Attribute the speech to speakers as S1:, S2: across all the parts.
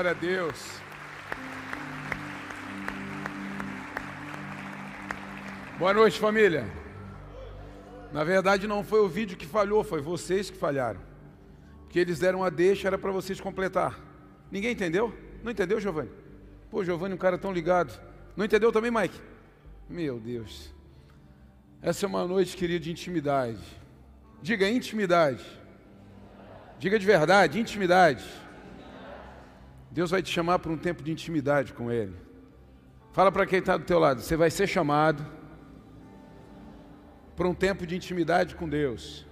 S1: Glória a Deus. Boa noite, família. Na verdade, não foi o vídeo que falhou, foi vocês que falharam. Porque eles deram a deixa, era para vocês completar. Ninguém entendeu? Não entendeu, Giovanni? Pô, Giovanni, um cara tão ligado. Não entendeu também, Mike? Meu Deus. Essa é uma noite, querido, de intimidade. Diga intimidade. Diga de verdade, intimidade. Deus vai te chamar para um tempo de intimidade com Ele. Fala para quem está do teu lado, você vai ser chamado para um tempo de intimidade com Deus.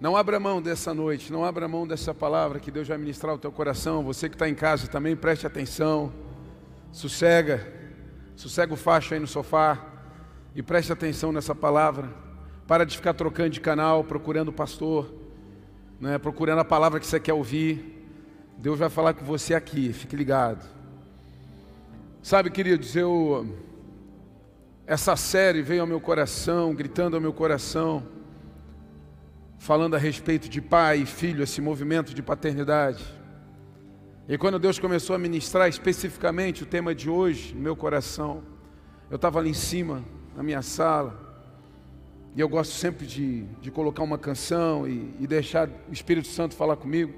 S1: Não abra mão dessa noite, não abra mão dessa palavra que Deus vai ministrar ao teu coração. Você que está em casa também, preste atenção. Sossega, sossega o facho aí no sofá e preste atenção nessa palavra. Para de ficar trocando de canal, procurando o pastor, né, procurando a palavra que você quer ouvir. Deus vai falar com você aqui, fique ligado. Sabe, queridos, eu essa série veio ao meu coração, gritando ao meu coração, falando a respeito de pai e filho, esse movimento de paternidade. E quando Deus começou a ministrar especificamente o tema de hoje no meu coração, eu estava ali em cima, na minha sala, e eu gosto sempre de, de colocar uma canção e, e deixar o Espírito Santo falar comigo.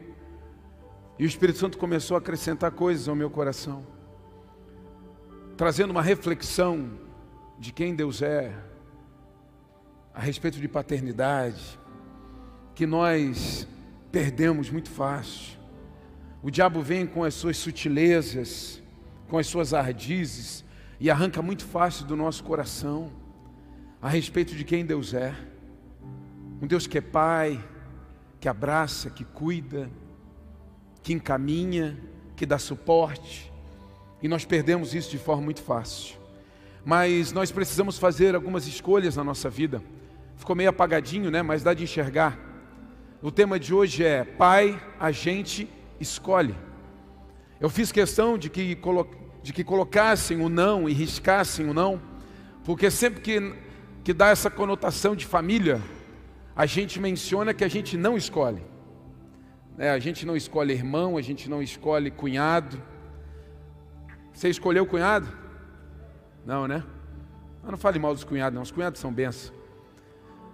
S1: E o Espírito Santo começou a acrescentar coisas ao meu coração trazendo uma reflexão de quem Deus é, a respeito de paternidade, que nós perdemos muito fácil. O diabo vem com as suas sutilezas, com as suas ardizes, e arranca muito fácil do nosso coração a respeito de quem Deus é. Um Deus que é Pai, que abraça, que cuida, que encaminha, que dá suporte, e nós perdemos isso de forma muito fácil. Mas nós precisamos fazer algumas escolhas na nossa vida. Ficou meio apagadinho, né? Mas dá de enxergar. O tema de hoje é Pai, a gente escolhe. Eu fiz questão de que, de que colocassem o não e riscassem o não, porque sempre que, que dá essa conotação de família, a gente menciona que a gente não escolhe. É, a gente não escolhe irmão, a gente não escolhe cunhado, você escolheu o cunhado? Não, né? Mas não fale mal dos cunhados, não. Os cunhados são bênçãos.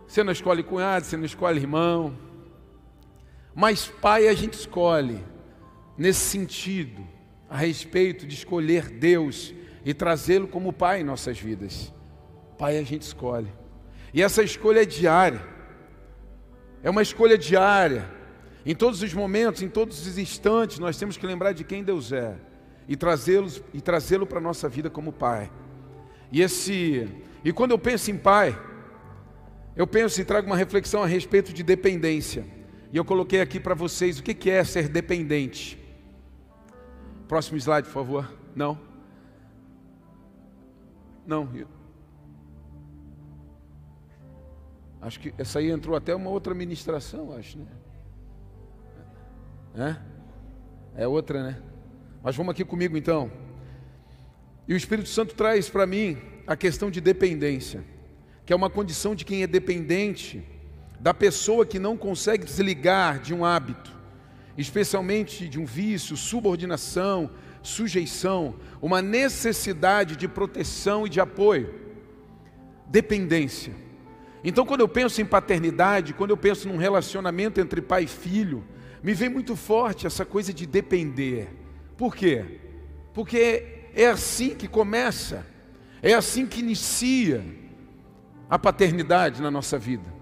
S1: Você não escolhe cunhado, você não escolhe irmão. Mas pai a gente escolhe, nesse sentido, a respeito de escolher Deus e trazê-lo como pai em nossas vidas. Pai a gente escolhe. E essa escolha é diária. É uma escolha diária. Em todos os momentos, em todos os instantes, nós temos que lembrar de quem Deus é e trazê-lo e trazê-lo para nossa vida como pai. E esse e quando eu penso em pai, eu penso e trago uma reflexão a respeito de dependência. E eu coloquei aqui para vocês o que é ser dependente. Próximo slide, por favor. Não. Não. Acho que essa aí entrou até uma outra ministração, acho, né? É? É outra, né? Mas vamos aqui comigo então. E o Espírito Santo traz para mim a questão de dependência, que é uma condição de quem é dependente, da pessoa que não consegue desligar de um hábito, especialmente de um vício, subordinação, sujeição, uma necessidade de proteção e de apoio. Dependência. Então, quando eu penso em paternidade, quando eu penso num relacionamento entre pai e filho, me vem muito forte essa coisa de depender. Por quê? Porque é assim que começa, é assim que inicia a paternidade na nossa vida.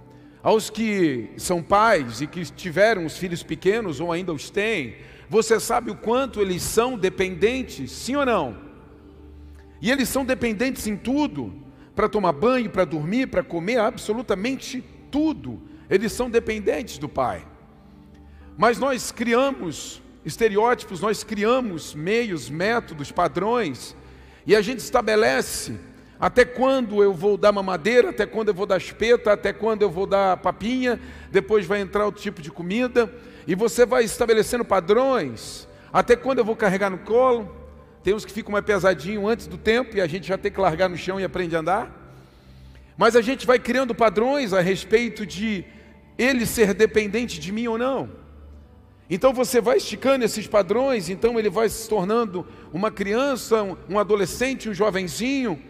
S1: Aos que são pais e que tiveram os filhos pequenos ou ainda os têm, você sabe o quanto eles são dependentes, sim ou não? E eles são dependentes em tudo, para tomar banho, para dormir, para comer, absolutamente tudo. Eles são dependentes do pai. Mas nós criamos estereótipos, nós criamos meios, métodos, padrões, e a gente estabelece até quando eu vou dar mamadeira, até quando eu vou dar espeta, até quando eu vou dar papinha, depois vai entrar outro tipo de comida, e você vai estabelecendo padrões, até quando eu vou carregar no colo. Tem uns que ficam mais pesadinho antes do tempo e a gente já tem que largar no chão e aprende a andar. Mas a gente vai criando padrões a respeito de ele ser dependente de mim ou não. Então você vai esticando esses padrões, então ele vai se tornando uma criança, um adolescente, um jovenzinho.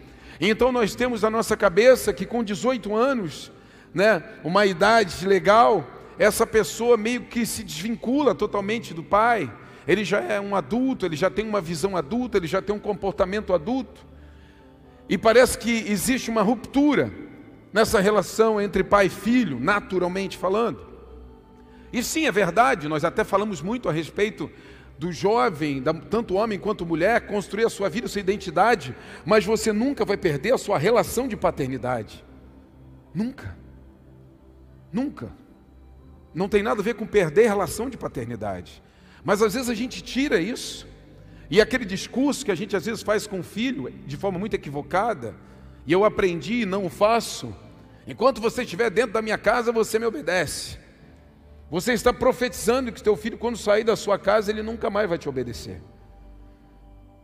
S1: Então nós temos na nossa cabeça que com 18 anos, né, uma idade legal, essa pessoa meio que se desvincula totalmente do pai. Ele já é um adulto, ele já tem uma visão adulta, ele já tem um comportamento adulto. E parece que existe uma ruptura nessa relação entre pai e filho, naturalmente falando. E sim, é verdade, nós até falamos muito a respeito do jovem, tanto homem quanto mulher, construir a sua vida, a sua identidade, mas você nunca vai perder a sua relação de paternidade. Nunca. Nunca. Não tem nada a ver com perder a relação de paternidade. Mas às vezes a gente tira isso, e aquele discurso que a gente às vezes faz com o filho, de forma muito equivocada, e eu aprendi e não o faço, enquanto você estiver dentro da minha casa, você me obedece. Você está profetizando que teu filho, quando sair da sua casa, ele nunca mais vai te obedecer.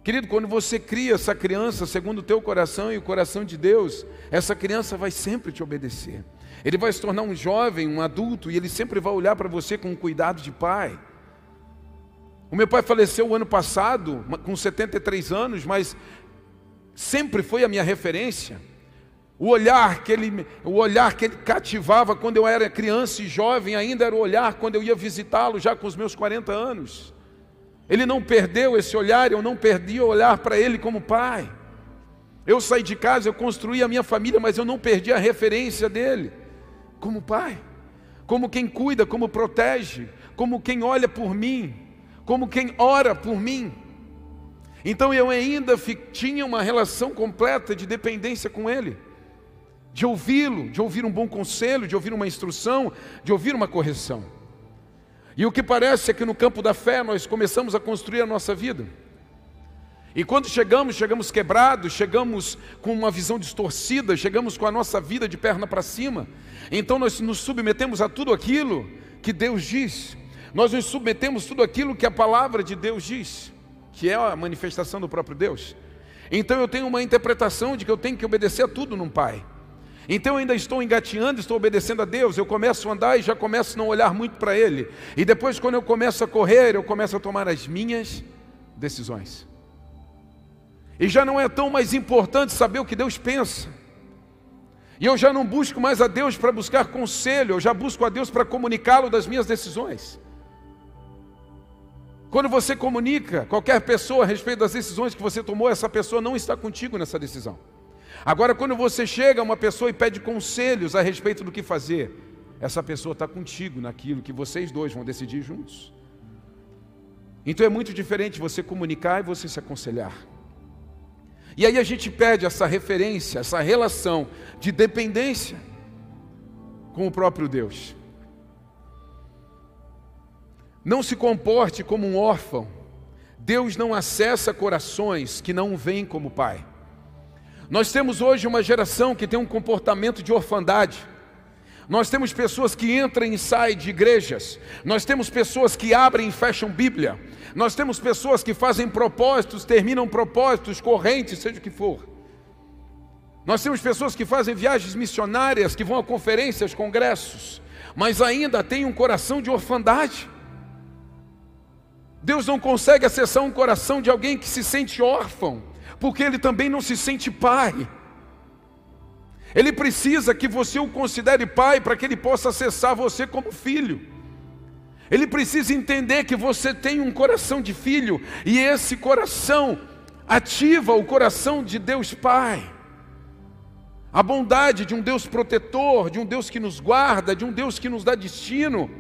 S1: Querido, quando você cria essa criança segundo o teu coração e o coração de Deus, essa criança vai sempre te obedecer. Ele vai se tornar um jovem, um adulto, e ele sempre vai olhar para você com cuidado de pai. O meu pai faleceu o ano passado, com 73 anos, mas sempre foi a minha referência. O olhar que ele, o olhar que ele cativava quando eu era criança e jovem, ainda era o olhar quando eu ia visitá-lo já com os meus 40 anos. Ele não perdeu esse olhar, eu não perdi o olhar para ele como pai. Eu saí de casa, eu construí a minha família, mas eu não perdi a referência dele como pai, como quem cuida, como protege, como quem olha por mim, como quem ora por mim. Então eu ainda tinha uma relação completa de dependência com ele de ouvi-lo, de ouvir um bom conselho, de ouvir uma instrução, de ouvir uma correção. E o que parece é que no campo da fé nós começamos a construir a nossa vida. E quando chegamos, chegamos quebrados, chegamos com uma visão distorcida, chegamos com a nossa vida de perna para cima. Então nós nos submetemos a tudo aquilo que Deus diz. Nós nos submetemos tudo aquilo que a palavra de Deus diz, que é a manifestação do próprio Deus. Então eu tenho uma interpretação de que eu tenho que obedecer a tudo num pai. Então eu ainda estou engateando, estou obedecendo a Deus. Eu começo a andar e já começo a não olhar muito para Ele. E depois, quando eu começo a correr, eu começo a tomar as minhas decisões. E já não é tão mais importante saber o que Deus pensa. E eu já não busco mais a Deus para buscar conselho, eu já busco a Deus para comunicá-lo das minhas decisões. Quando você comunica qualquer pessoa a respeito das decisões que você tomou, essa pessoa não está contigo nessa decisão. Agora, quando você chega a uma pessoa e pede conselhos a respeito do que fazer, essa pessoa está contigo naquilo que vocês dois vão decidir juntos. Então é muito diferente você comunicar e você se aconselhar. E aí a gente pede essa referência, essa relação de dependência com o próprio Deus. Não se comporte como um órfão. Deus não acessa corações que não vêm como pai. Nós temos hoje uma geração que tem um comportamento de orfandade. Nós temos pessoas que entram e saem de igrejas. Nós temos pessoas que abrem e fecham Bíblia. Nós temos pessoas que fazem propósitos, terminam propósitos, correntes, seja o que for. Nós temos pessoas que fazem viagens missionárias, que vão a conferências, congressos, mas ainda têm um coração de orfandade. Deus não consegue acessar um coração de alguém que se sente órfão, porque ele também não se sente pai. Ele precisa que você o considere pai para que ele possa acessar você como filho. Ele precisa entender que você tem um coração de filho e esse coração ativa o coração de Deus Pai. A bondade de um Deus protetor, de um Deus que nos guarda, de um Deus que nos dá destino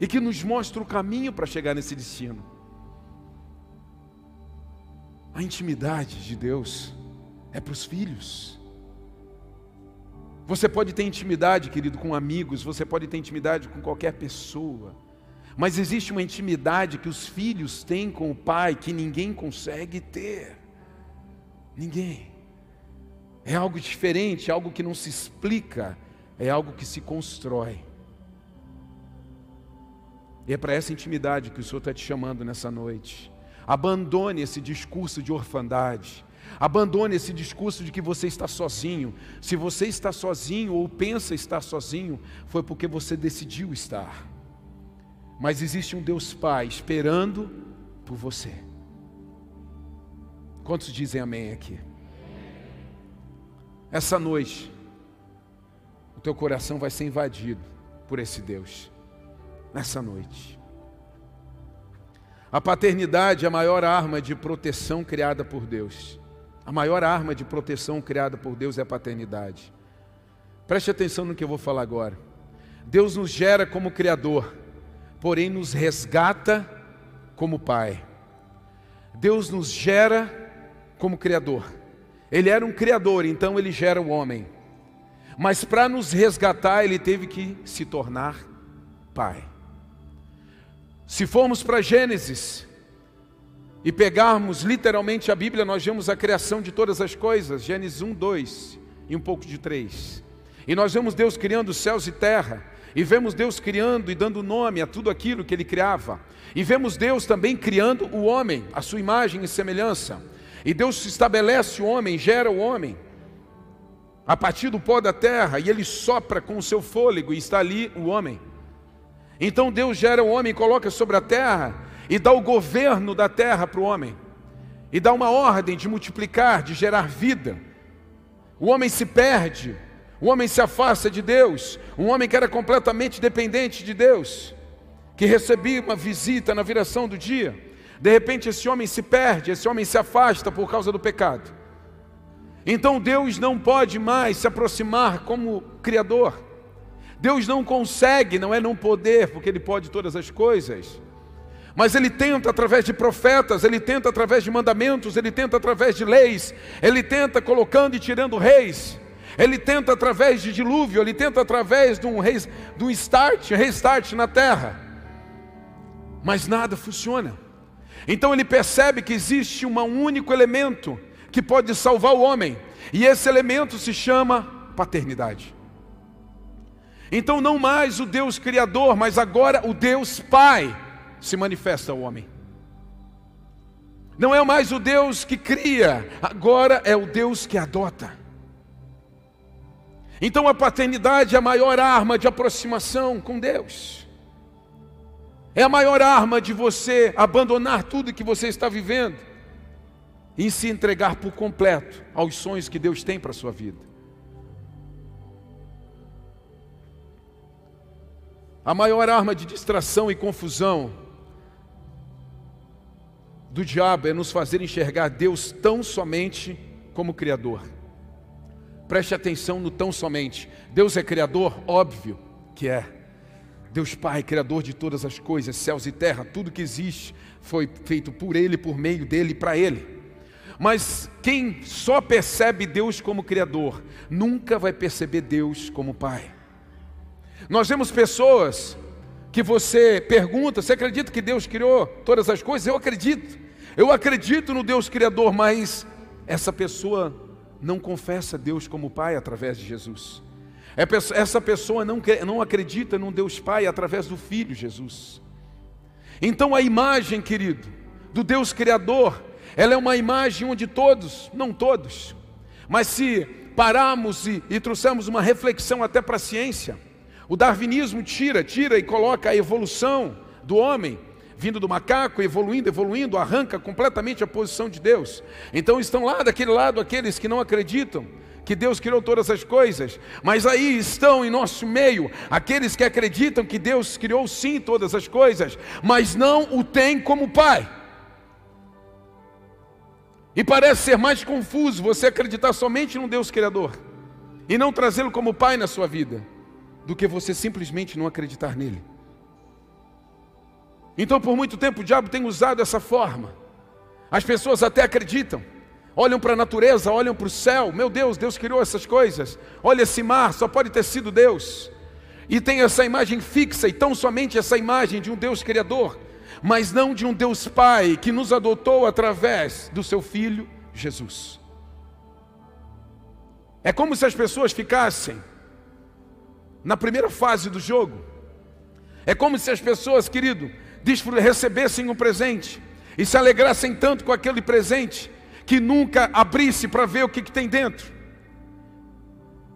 S1: e que nos mostra o caminho para chegar nesse destino. A intimidade de Deus é para os filhos. Você pode ter intimidade, querido, com amigos, você pode ter intimidade com qualquer pessoa, mas existe uma intimidade que os filhos têm com o pai que ninguém consegue ter. Ninguém. É algo diferente, algo que não se explica, é algo que se constrói. E é para essa intimidade que o Senhor está te chamando nessa noite. Abandone esse discurso de orfandade. Abandone esse discurso de que você está sozinho. Se você está sozinho ou pensa estar sozinho, foi porque você decidiu estar. Mas existe um Deus Pai esperando por você. Quantos dizem amém aqui? Essa noite, o teu coração vai ser invadido por esse Deus. Nessa noite. A paternidade é a maior arma de proteção criada por Deus. A maior arma de proteção criada por Deus é a paternidade. Preste atenção no que eu vou falar agora. Deus nos gera como Criador, porém nos resgata como Pai. Deus nos gera como Criador. Ele era um Criador, então ele gera o homem. Mas para nos resgatar, ele teve que se tornar Pai. Se formos para Gênesis e pegarmos literalmente a Bíblia, nós vemos a criação de todas as coisas, Gênesis 1, 2 e um pouco de 3. E nós vemos Deus criando céus e terra, e vemos Deus criando e dando nome a tudo aquilo que Ele criava. E vemos Deus também criando o homem, a sua imagem e semelhança. E Deus estabelece o homem, gera o homem, a partir do pó da terra, e Ele sopra com o seu fôlego, e está ali o homem. Então Deus gera o homem, coloca sobre a terra e dá o governo da terra para o homem. E dá uma ordem de multiplicar, de gerar vida. O homem se perde, o homem se afasta de Deus. Um homem que era completamente dependente de Deus, que recebia uma visita na viração do dia. De repente esse homem se perde, esse homem se afasta por causa do pecado. Então Deus não pode mais se aproximar como Criador. Deus não consegue, não é não poder, porque Ele pode todas as coisas. Mas Ele tenta através de profetas, Ele tenta através de mandamentos, Ele tenta através de leis, Ele tenta colocando e tirando reis, Ele tenta através de dilúvio, Ele tenta através de um, rei, de um start, restart na terra. Mas nada funciona. Então ele percebe que existe um único elemento que pode salvar o homem, e esse elemento se chama paternidade. Então, não mais o Deus Criador, mas agora o Deus Pai se manifesta ao homem. Não é mais o Deus que cria, agora é o Deus que adota. Então, a paternidade é a maior arma de aproximação com Deus. É a maior arma de você abandonar tudo que você está vivendo e se entregar por completo aos sonhos que Deus tem para a sua vida. A maior arma de distração e confusão do diabo é nos fazer enxergar Deus tão somente como Criador. Preste atenção no tão somente. Deus é Criador? Óbvio que é. Deus Pai, Criador de todas as coisas, céus e terra, tudo que existe foi feito por Ele, por meio dele e para Ele. Mas quem só percebe Deus como Criador, nunca vai perceber Deus como Pai. Nós vemos pessoas que você pergunta: você acredita que Deus criou todas as coisas? Eu acredito. Eu acredito no Deus Criador, mas essa pessoa não confessa Deus como Pai através de Jesus. É essa pessoa não, não acredita num Deus Pai através do Filho Jesus. Então a imagem, querido, do Deus Criador, ela é uma imagem onde todos, não todos, mas se pararmos e, e trouxermos uma reflexão até para a ciência, o darwinismo tira, tira e coloca a evolução do homem, vindo do macaco, evoluindo, evoluindo, arranca completamente a posição de Deus. Então estão lá daquele lado aqueles que não acreditam que Deus criou todas as coisas, mas aí estão em nosso meio aqueles que acreditam que Deus criou sim todas as coisas, mas não o tem como Pai. E parece ser mais confuso você acreditar somente num Deus Criador e não trazê-lo como Pai na sua vida do que você simplesmente não acreditar nele. Então, por muito tempo, o diabo tem usado essa forma. As pessoas até acreditam, olham para a natureza, olham para o céu. Meu Deus, Deus criou essas coisas. Olha esse mar, só pode ter sido Deus. E tem essa imagem fixa, e tão somente essa imagem de um Deus Criador, mas não de um Deus Pai que nos adotou através do seu Filho Jesus. É como se as pessoas ficassem na primeira fase do jogo. É como se as pessoas, querido, recebessem um presente e se alegrassem tanto com aquele presente que nunca abrisse para ver o que, que tem dentro.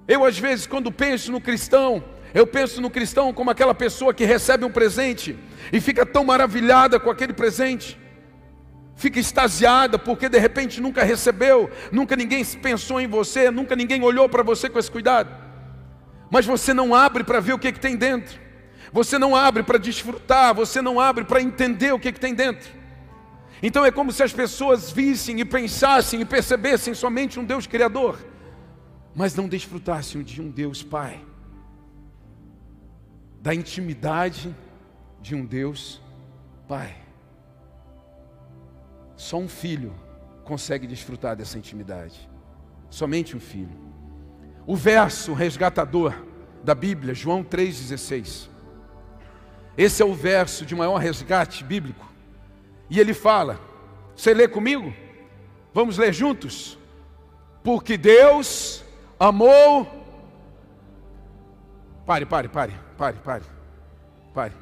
S1: Eu, às vezes, quando penso no cristão, eu penso no cristão como aquela pessoa que recebe um presente e fica tão maravilhada com aquele presente, fica extasiada porque de repente nunca recebeu, nunca ninguém pensou em você, nunca ninguém olhou para você com esse cuidado, mas você não abre para ver o que, que tem dentro, você não abre para desfrutar, você não abre para entender o que, que tem dentro. Então é como se as pessoas vissem e pensassem e percebessem somente um Deus Criador mas não desfrutassem de um Deus Pai, da intimidade de um Deus Pai. Só um filho consegue desfrutar dessa intimidade, somente um filho. O verso resgatador da Bíblia, João 3,16. Esse é o verso de maior resgate bíblico. E ele fala: Você lê comigo? Vamos ler juntos? Porque Deus amou. Pare, pare, pare, pare, pare, pare.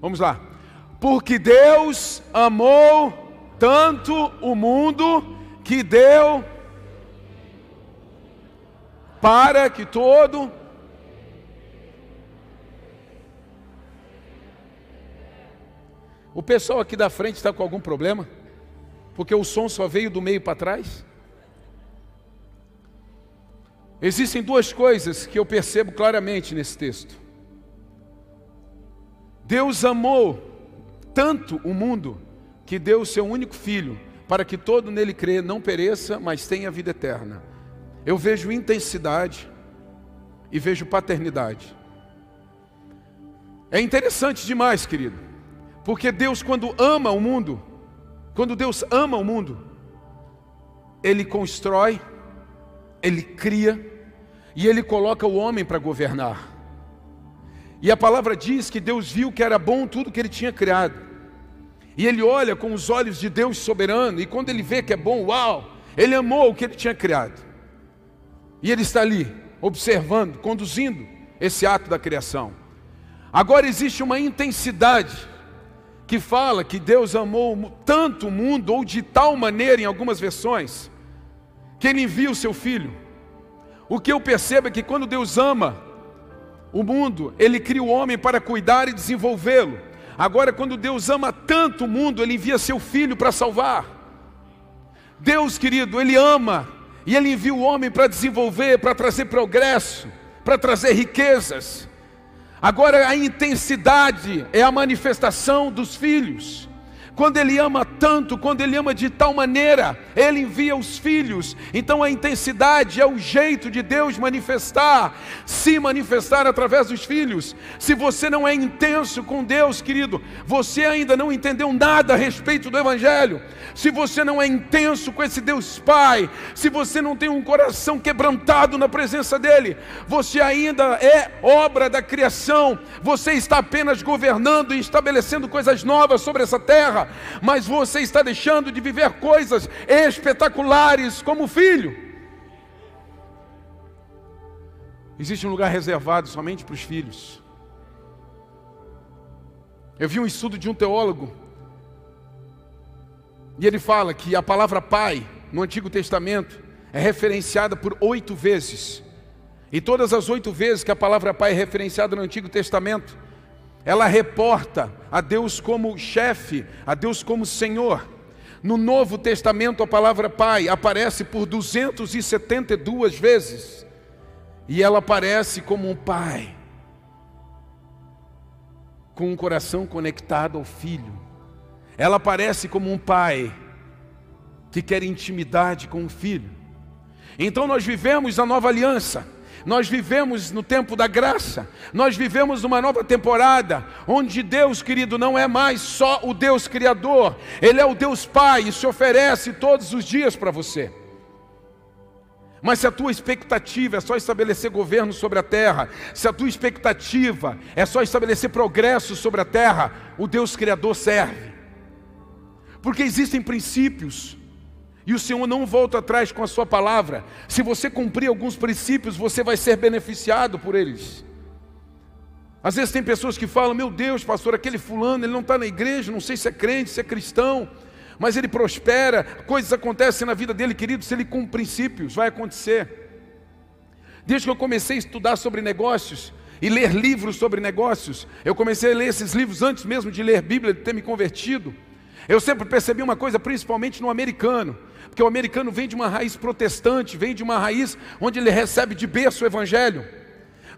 S1: Vamos lá. Porque Deus amou tanto o mundo que deu para que todo O pessoal aqui da frente está com algum problema? Porque o som só veio do meio para trás? Existem duas coisas que eu percebo claramente nesse texto. Deus amou tanto o mundo que deu o seu único filho para que todo nele crê não pereça, mas tenha vida eterna. Eu vejo intensidade e vejo paternidade. É interessante demais, querido, porque Deus, quando ama o mundo, quando Deus ama o mundo, Ele constrói ele cria e ele coloca o homem para governar. E a palavra diz que Deus viu que era bom tudo que ele tinha criado. E ele olha com os olhos de Deus soberano, e quando ele vê que é bom, uau, ele amou o que ele tinha criado. E ele está ali, observando, conduzindo esse ato da criação. Agora existe uma intensidade que fala que Deus amou tanto o mundo, ou de tal maneira, em algumas versões, que Ele envia o seu Filho. O que eu percebo é que quando Deus ama o mundo, Ele cria o homem para cuidar e desenvolvê-lo. Agora, quando Deus ama tanto o mundo, Ele envia seu Filho para salvar. Deus, querido, Ele ama e Ele envia o homem para desenvolver, para trazer progresso, para trazer riquezas. Agora, a intensidade é a manifestação dos filhos. Quando Ele ama tanto, quando Ele ama de tal maneira, Ele envia os filhos. Então a intensidade é o jeito de Deus manifestar, se manifestar através dos filhos. Se você não é intenso com Deus, querido, você ainda não entendeu nada a respeito do Evangelho. Se você não é intenso com esse Deus Pai, se você não tem um coração quebrantado na presença dEle, você ainda é obra da criação, você está apenas governando e estabelecendo coisas novas sobre essa mas você está deixando de viver coisas espetaculares como filho. Existe um lugar reservado somente para os filhos. Eu vi um estudo de um teólogo, e ele fala que a palavra pai, no Antigo Testamento, é referenciada por oito vezes. E todas as oito vezes que a palavra pai é referenciada no Antigo Testamento, ela reporta a Deus como chefe, a Deus como Senhor. No Novo Testamento, a palavra Pai aparece por 272 vezes, e ela aparece como um Pai, com um coração conectado ao Filho. Ela aparece como um Pai que quer intimidade com o Filho. Então nós vivemos a nova aliança. Nós vivemos no tempo da graça, nós vivemos numa nova temporada, onde Deus, querido, não é mais só o Deus Criador, Ele é o Deus Pai e se oferece todos os dias para você. Mas se a tua expectativa é só estabelecer governo sobre a terra, se a tua expectativa é só estabelecer progresso sobre a terra, o Deus Criador serve. Porque existem princípios e o Senhor não volta atrás com a sua palavra. Se você cumprir alguns princípios, você vai ser beneficiado por eles. Às vezes tem pessoas que falam: Meu Deus, pastor, aquele fulano, ele não está na igreja, não sei se é crente, se é cristão, mas ele prospera, coisas acontecem na vida dele, querido, se ele cumpre princípios, vai acontecer. Desde que eu comecei a estudar sobre negócios e ler livros sobre negócios, eu comecei a ler esses livros antes mesmo de ler Bíblia, de ter me convertido. Eu sempre percebi uma coisa, principalmente no americano, porque o americano vem de uma raiz protestante, vem de uma raiz onde ele recebe de berço o evangelho.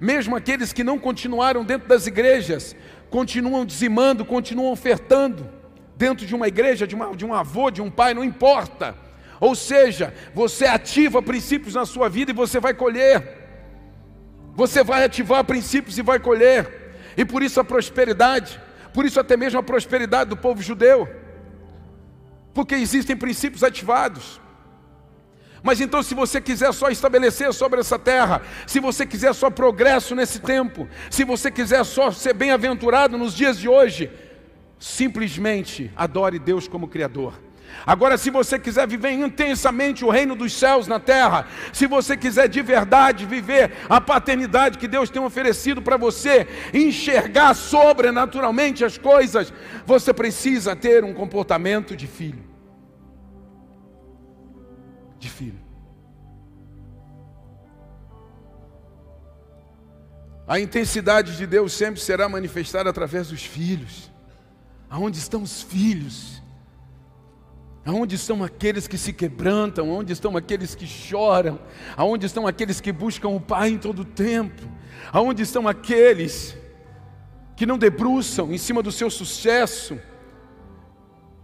S1: Mesmo aqueles que não continuaram dentro das igrejas, continuam dizimando, continuam ofertando dentro de uma igreja, de, uma, de um avô, de um pai, não importa. Ou seja, você ativa princípios na sua vida e você vai colher. Você vai ativar princípios e vai colher. E por isso a prosperidade, por isso até mesmo a prosperidade do povo judeu. Porque existem princípios ativados. Mas então, se você quiser só estabelecer sobre essa terra, se você quiser só progresso nesse tempo, se você quiser só ser bem-aventurado nos dias de hoje, simplesmente adore Deus como Criador. Agora, se você quiser viver intensamente o reino dos céus na terra, se você quiser de verdade viver a paternidade que Deus tem oferecido para você, enxergar sobrenaturalmente as coisas, você precisa ter um comportamento de filho. De filho. A intensidade de Deus sempre será manifestada através dos filhos. Aonde estão os filhos? Aonde estão aqueles que se quebrantam? Aonde estão aqueles que choram? Aonde estão aqueles que buscam o Pai em todo o tempo? Aonde estão aqueles que não debruçam em cima do seu sucesso?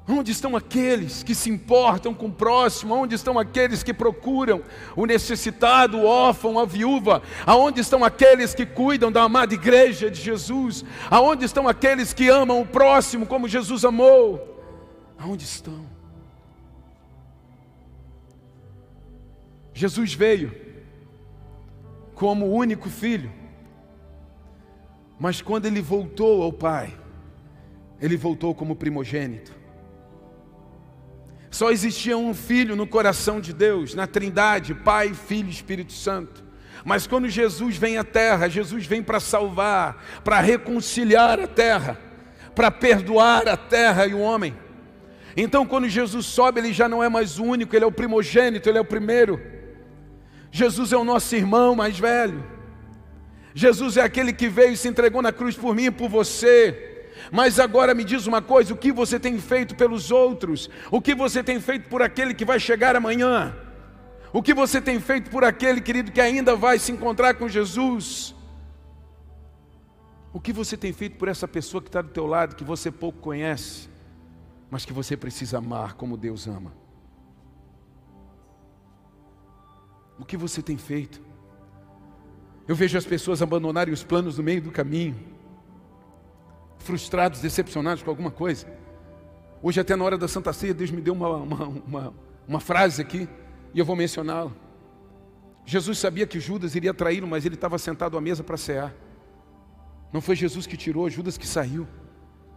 S1: Onde estão aqueles que se importam com o próximo? Onde estão aqueles que procuram o necessitado, o órfão, a viúva? Aonde estão aqueles que cuidam da amada igreja de Jesus? Aonde estão aqueles que amam o próximo como Jesus amou? Aonde estão? Jesus veio como o único filho, mas quando ele voltou ao Pai, ele voltou como primogênito. Só existia um filho no coração de Deus, na Trindade, Pai, Filho e Espírito Santo. Mas quando Jesus vem à terra, Jesus vem para salvar, para reconciliar a terra, para perdoar a terra e o homem. Então, quando Jesus sobe, ele já não é mais o único, ele é o primogênito, ele é o primeiro. Jesus é o nosso irmão mais velho. Jesus é aquele que veio e se entregou na cruz por mim e por você. Mas agora me diz uma coisa: o que você tem feito pelos outros? O que você tem feito por aquele que vai chegar amanhã? O que você tem feito por aquele querido que ainda vai se encontrar com Jesus? O que você tem feito por essa pessoa que está do teu lado, que você pouco conhece, mas que você precisa amar como Deus ama? O que você tem feito? Eu vejo as pessoas abandonarem os planos no meio do caminho frustrados, decepcionados com alguma coisa. Hoje, até na hora da Santa Ceia, Deus me deu uma, uma, uma, uma frase aqui e eu vou mencioná-la. Jesus sabia que Judas iria traí-lo, mas ele estava sentado à mesa para cear. Não foi Jesus que tirou, Judas que saiu.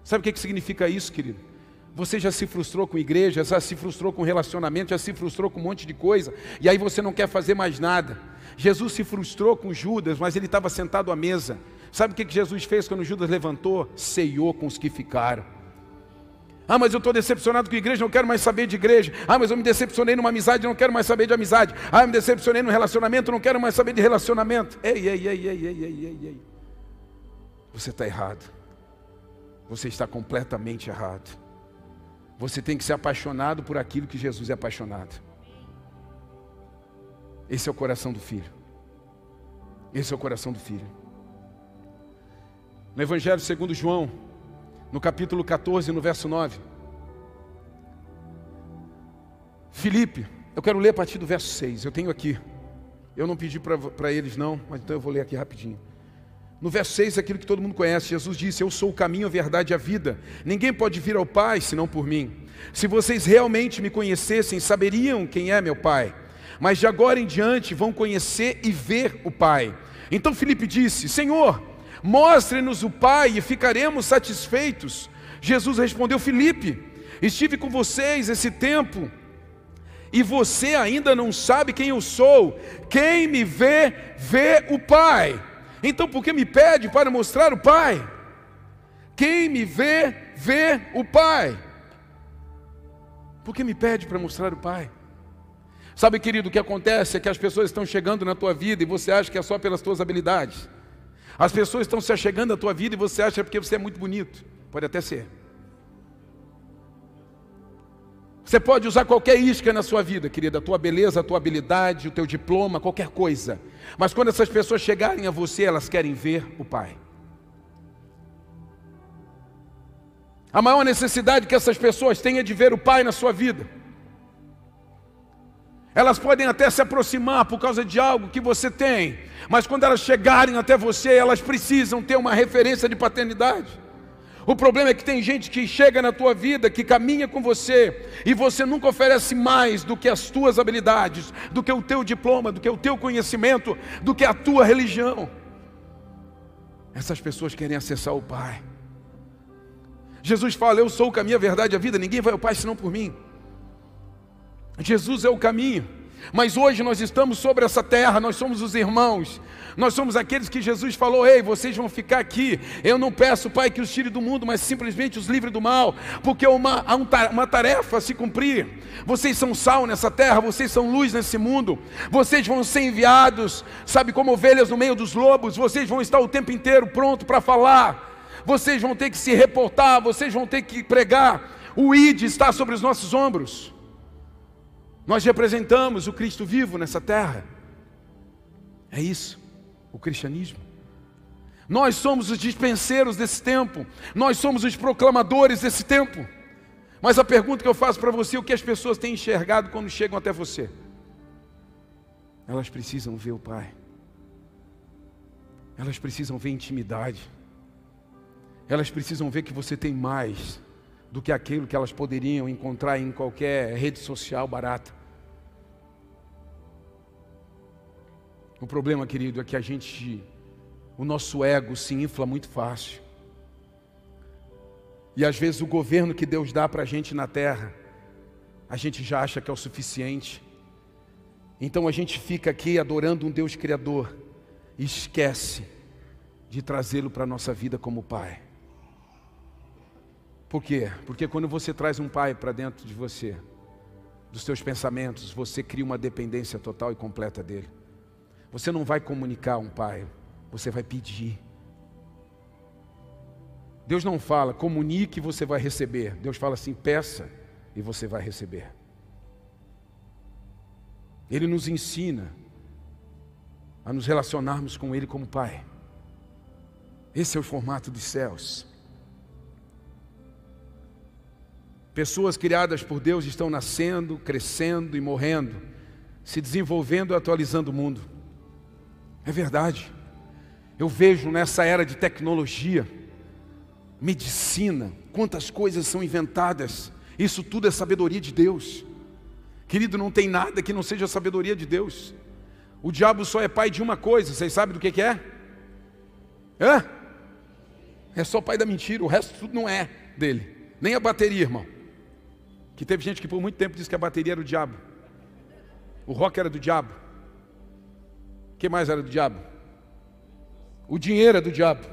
S1: Sabe o que, que significa isso, querido? Você já se frustrou com igreja, já se frustrou com relacionamento, já se frustrou com um monte de coisa, e aí você não quer fazer mais nada. Jesus se frustrou com Judas, mas ele estava sentado à mesa. Sabe o que Jesus fez quando Judas levantou? Ceiou com os que ficaram. Ah, mas eu estou decepcionado com a igreja, não quero mais saber de igreja. Ah, mas eu me decepcionei numa amizade, não quero mais saber de amizade. Ah, eu me decepcionei no relacionamento, não quero mais saber de relacionamento. Ei, ei, ei, ei, ei, ei, ei, ei. Você está errado. Você está completamente errado. Você tem que ser apaixonado por aquilo que Jesus é apaixonado. Esse é o coração do filho. Esse é o coração do filho. No Evangelho segundo João, no capítulo 14, no verso 9. Filipe, eu quero ler a partir do verso 6. Eu tenho aqui. Eu não pedi para eles não, mas então eu vou ler aqui rapidinho. No verso 6, aquilo que todo mundo conhece, Jesus disse: Eu sou o caminho, a verdade e a vida. Ninguém pode vir ao Pai senão por mim. Se vocês realmente me conhecessem, saberiam quem é meu Pai. Mas de agora em diante vão conhecer e ver o Pai. Então Filipe disse: Senhor, Mostre-nos o Pai e ficaremos satisfeitos. Jesus respondeu: Filipe, estive com vocês esse tempo e você ainda não sabe quem eu sou. Quem me vê, vê o Pai. Então por que me pede para mostrar o Pai? Quem me vê, vê o Pai. Porque me pede para mostrar o Pai. Sabe, querido, o que acontece é que as pessoas estão chegando na tua vida e você acha que é só pelas tuas habilidades. As pessoas estão se achegando à tua vida e você acha porque você é muito bonito. Pode até ser. Você pode usar qualquer isca na sua vida, querida, a tua beleza, a tua habilidade, o teu diploma, qualquer coisa. Mas quando essas pessoas chegarem a você, elas querem ver o Pai. A maior necessidade que essas pessoas têm é de ver o Pai na sua vida. Elas podem até se aproximar por causa de algo que você tem, mas quando elas chegarem até você, elas precisam ter uma referência de paternidade. O problema é que tem gente que chega na tua vida, que caminha com você, e você nunca oferece mais do que as tuas habilidades, do que o teu diploma, do que o teu conhecimento, do que a tua religião. Essas pessoas querem acessar o Pai. Jesus fala: Eu sou o caminho, a verdade e a vida, ninguém vai ao Pai senão por mim. Jesus é o caminho. Mas hoje nós estamos sobre essa terra, nós somos os irmãos, nós somos aqueles que Jesus falou: Ei, vocês vão ficar aqui. Eu não peço, Pai, que os tire do mundo, mas simplesmente os livre do mal, porque há uma, uma tarefa a se cumprir. Vocês são sal nessa terra, vocês são luz nesse mundo, vocês vão ser enviados, sabe, como ovelhas no meio dos lobos, vocês vão estar o tempo inteiro pronto para falar, vocês vão ter que se reportar, vocês vão ter que pregar. O ID está sobre os nossos ombros. Nós representamos o Cristo vivo nessa terra. É isso, o cristianismo. Nós somos os dispenseiros desse tempo, nós somos os proclamadores desse tempo. Mas a pergunta que eu faço para você, o que as pessoas têm enxergado quando chegam até você? Elas precisam ver o Pai. Elas precisam ver intimidade. Elas precisam ver que você tem mais do que aquilo que elas poderiam encontrar em qualquer rede social barata. O problema, querido, é que a gente, o nosso ego se infla muito fácil. E às vezes o governo que Deus dá para a gente na terra, a gente já acha que é o suficiente. Então a gente fica aqui adorando um Deus Criador e esquece de trazê-lo para a nossa vida como Pai. Por quê? Porque quando você traz um Pai para dentro de você, dos seus pensamentos, você cria uma dependência total e completa dele. Você não vai comunicar um pai, você vai pedir. Deus não fala, comunique e você vai receber. Deus fala assim, peça e você vai receber. Ele nos ensina a nos relacionarmos com Ele como Pai. Esse é o formato dos céus. Pessoas criadas por Deus estão nascendo, crescendo e morrendo, se desenvolvendo e atualizando o mundo. É verdade. Eu vejo nessa era de tecnologia, medicina, quantas coisas são inventadas. Isso tudo é sabedoria de Deus. Querido, não tem nada que não seja sabedoria de Deus. O diabo só é pai de uma coisa, vocês sabem do que, que é? Hã? É só pai da mentira, o resto tudo não é dele. Nem a bateria, irmão. Que teve gente que por muito tempo disse que a bateria era o diabo. O rock era do diabo. Que mais era do diabo? O dinheiro é do diabo.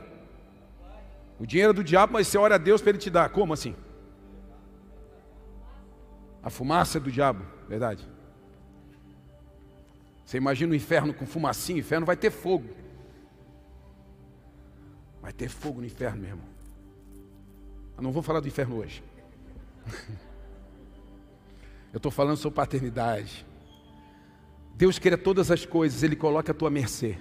S1: O dinheiro é do diabo, mas você ora a Deus para ele te dar. Como assim? A fumaça é do diabo, verdade? Você imagina o inferno com fumacinha, o inferno vai ter fogo. Vai ter fogo no inferno, meu irmão. Eu não vou falar do inferno hoje. Eu estou falando sobre paternidade. Deus cria todas as coisas, Ele coloca a tua mercê.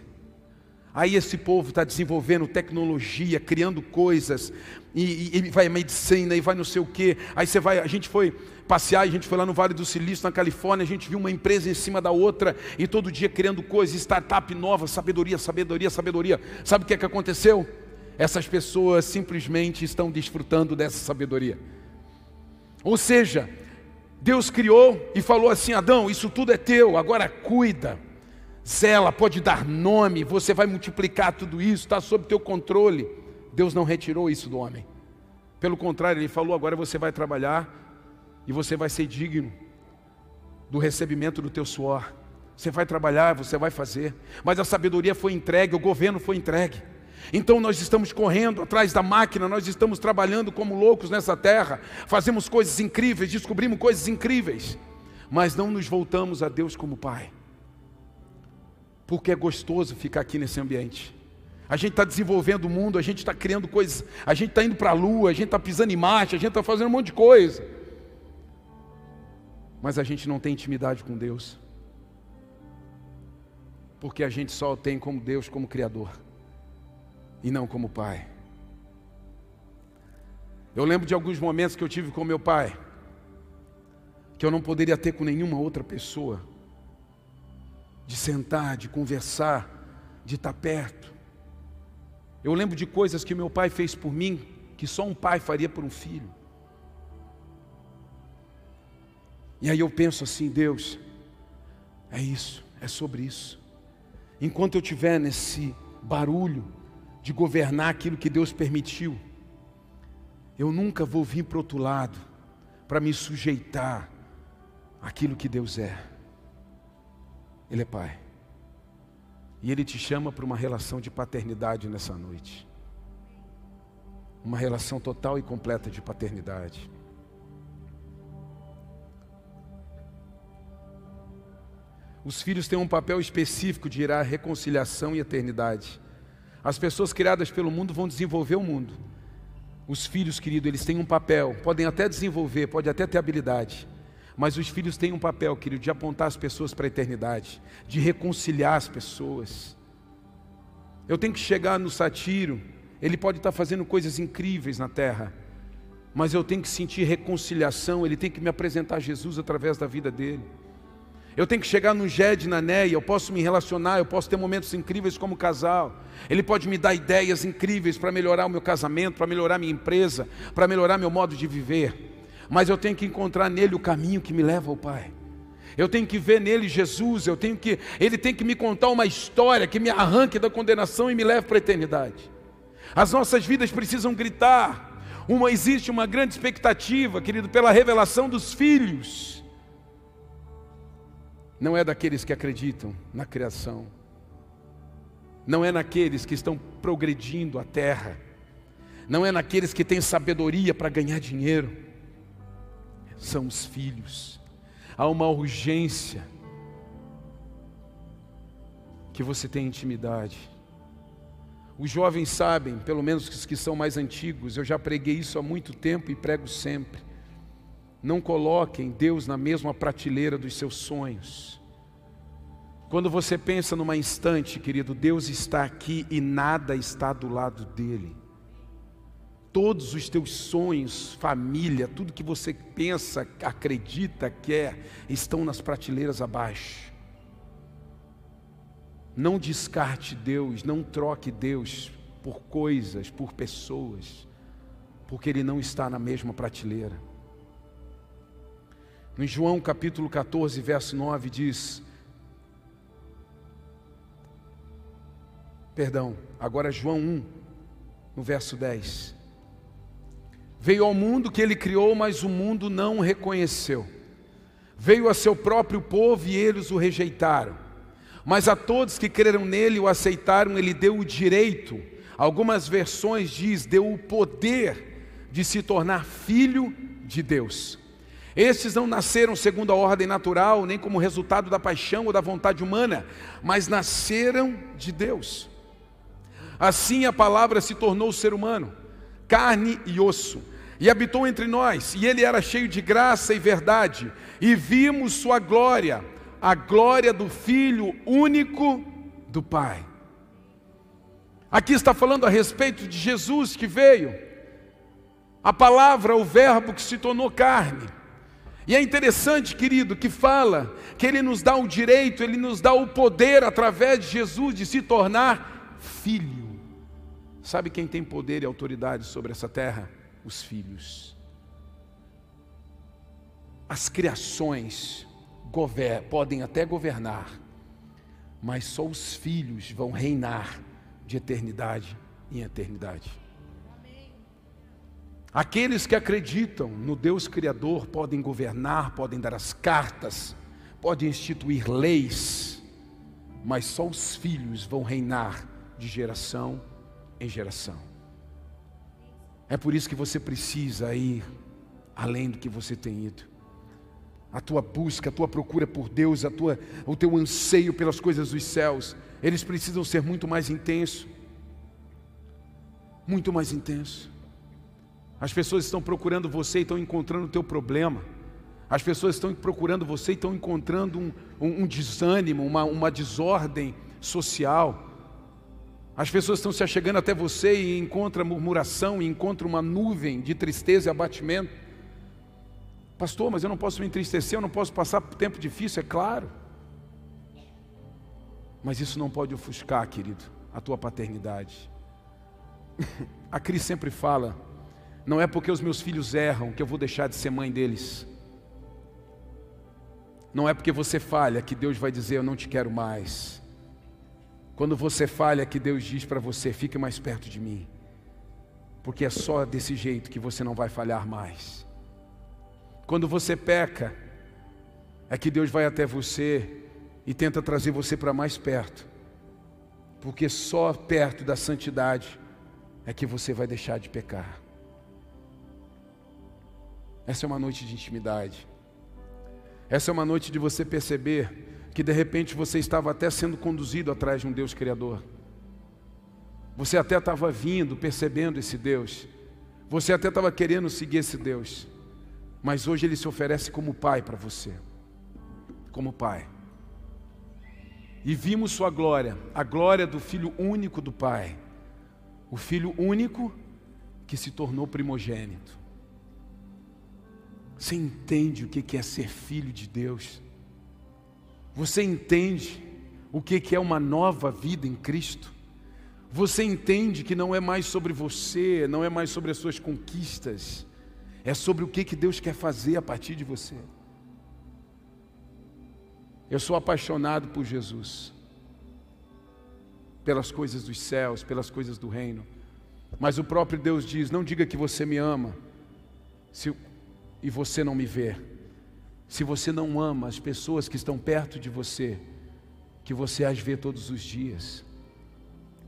S1: Aí esse povo está desenvolvendo tecnologia, criando coisas, e, e, e, vai medicina, e vai não sei o quê. Aí você vai, a gente foi passear, a gente foi lá no Vale do Silício, na Califórnia, a gente viu uma empresa em cima da outra, e todo dia criando coisas, startup nova, sabedoria, sabedoria, sabedoria. Sabe o que é que aconteceu? Essas pessoas simplesmente estão desfrutando dessa sabedoria. Ou seja, Deus criou e falou assim: Adão, isso tudo é teu, agora cuida, zela, pode dar nome, você vai multiplicar tudo isso, está sob teu controle. Deus não retirou isso do homem. Pelo contrário, ele falou: agora você vai trabalhar e você vai ser digno do recebimento do teu suor. Você vai trabalhar, você vai fazer. Mas a sabedoria foi entregue, o governo foi entregue. Então nós estamos correndo atrás da máquina, nós estamos trabalhando como loucos nessa terra, fazemos coisas incríveis, descobrimos coisas incríveis, mas não nos voltamos a Deus como Pai, porque é gostoso ficar aqui nesse ambiente. A gente está desenvolvendo o mundo, a gente está criando coisas, a gente está indo para a lua, a gente está pisando em marcha, a gente está fazendo um monte de coisa. Mas a gente não tem intimidade com Deus. Porque a gente só tem como Deus como Criador e não como pai. Eu lembro de alguns momentos que eu tive com meu pai, que eu não poderia ter com nenhuma outra pessoa, de sentar, de conversar, de estar perto. Eu lembro de coisas que meu pai fez por mim, que só um pai faria por um filho. E aí eu penso assim, Deus, é isso, é sobre isso. Enquanto eu estiver nesse barulho, de governar aquilo que Deus permitiu. Eu nunca vou vir para outro lado para me sujeitar àquilo que Deus é. Ele é Pai. E Ele te chama para uma relação de paternidade nessa noite. Uma relação total e completa de paternidade. Os filhos têm um papel específico de ir à reconciliação e eternidade. As pessoas criadas pelo mundo vão desenvolver o mundo. Os filhos, querido, eles têm um papel, podem até desenvolver, pode até ter habilidade, mas os filhos têm um papel, querido, de apontar as pessoas para a eternidade, de reconciliar as pessoas. Eu tenho que chegar no satiro, ele pode estar fazendo coisas incríveis na terra, mas eu tenho que sentir reconciliação, ele tem que me apresentar Jesus através da vida dele. Eu tenho que chegar no Jed, na Neia, eu posso me relacionar, eu posso ter momentos incríveis como casal. Ele pode me dar ideias incríveis para melhorar o meu casamento, para melhorar minha empresa, para melhorar meu modo de viver. Mas eu tenho que encontrar nele o caminho que me leva ao Pai. Eu tenho que ver nele Jesus, eu tenho que ele tem que me contar uma história que me arranque da condenação e me leve para a eternidade. As nossas vidas precisam gritar. Uma existe uma grande expectativa, querido, pela revelação dos filhos não é daqueles que acreditam na criação, não é naqueles que estão progredindo a terra, não é naqueles que têm sabedoria para ganhar dinheiro, são os filhos. Há uma urgência que você tem intimidade. Os jovens sabem, pelo menos os que são mais antigos, eu já preguei isso há muito tempo e prego sempre. Não coloquem Deus na mesma prateleira dos seus sonhos. Quando você pensa numa instante, querido, Deus está aqui e nada está do lado dele. Todos os teus sonhos, família, tudo que você pensa, acredita, quer, estão nas prateleiras abaixo. Não descarte Deus, não troque Deus por coisas, por pessoas, porque Ele não está na mesma prateleira. Em João capítulo 14, verso 9 diz: Perdão, agora João 1, no verso 10. Veio ao mundo que ele criou, mas o mundo não o reconheceu. Veio a seu próprio povo e eles o rejeitaram. Mas a todos que creram nele e o aceitaram, ele deu o direito. Algumas versões diz, deu o poder de se tornar filho de Deus. Estes não nasceram segundo a ordem natural, nem como resultado da paixão ou da vontade humana, mas nasceram de Deus. Assim a palavra se tornou ser humano, carne e osso, e habitou entre nós, e ele era cheio de graça e verdade, e vimos sua glória, a glória do Filho único do Pai. Aqui está falando a respeito de Jesus que veio, a palavra, o Verbo que se tornou carne. E é interessante, querido, que fala que Ele nos dá o direito, Ele nos dá o poder através de Jesus de se tornar filho. Sabe quem tem poder e autoridade sobre essa terra? Os filhos. As criações podem até governar, mas só os filhos vão reinar de eternidade em eternidade. Aqueles que acreditam no Deus Criador podem governar, podem dar as cartas, podem instituir leis, mas só os filhos vão reinar de geração em geração. É por isso que você precisa ir além do que você tem ido. A tua busca, a tua procura por Deus, a tua, o teu anseio pelas coisas dos céus, eles precisam ser muito mais intenso. Muito mais intenso. As pessoas estão procurando você e estão encontrando o teu problema. As pessoas estão procurando você e estão encontrando um, um, um desânimo, uma, uma desordem social. As pessoas estão se achegando até você e encontram murmuração, e encontram uma nuvem de tristeza e abatimento. Pastor, mas eu não posso me entristecer, eu não posso passar por tempo difícil, é claro. Mas isso não pode ofuscar, querido, a tua paternidade. A Cris sempre fala: não é porque os meus filhos erram que eu vou deixar de ser mãe deles. Não é porque você falha que Deus vai dizer eu não te quero mais. Quando você falha, que Deus diz para você: fique mais perto de mim, porque é só desse jeito que você não vai falhar mais. Quando você peca, é que Deus vai até você e tenta trazer você para mais perto, porque só perto da santidade é que você vai deixar de pecar. Essa é uma noite de intimidade. Essa é uma noite de você perceber que de repente você estava até sendo conduzido atrás de um Deus Criador. Você até estava vindo, percebendo esse Deus. Você até estava querendo seguir esse Deus. Mas hoje ele se oferece como pai para você. Como pai. E vimos sua glória, a glória do filho único do Pai. O filho único que se tornou primogênito. Você entende o que é ser filho de Deus? Você entende o que é uma nova vida em Cristo? Você entende que não é mais sobre você, não é mais sobre as suas conquistas, é sobre o que, Deus quer fazer a partir de você. Eu sou apaixonado por Jesus, pelas coisas dos céus, pelas coisas do reino, mas o próprio Deus diz: não diga que você me ama, se, e você não me vê se você não ama as pessoas que estão perto de você, que você as vê todos os dias.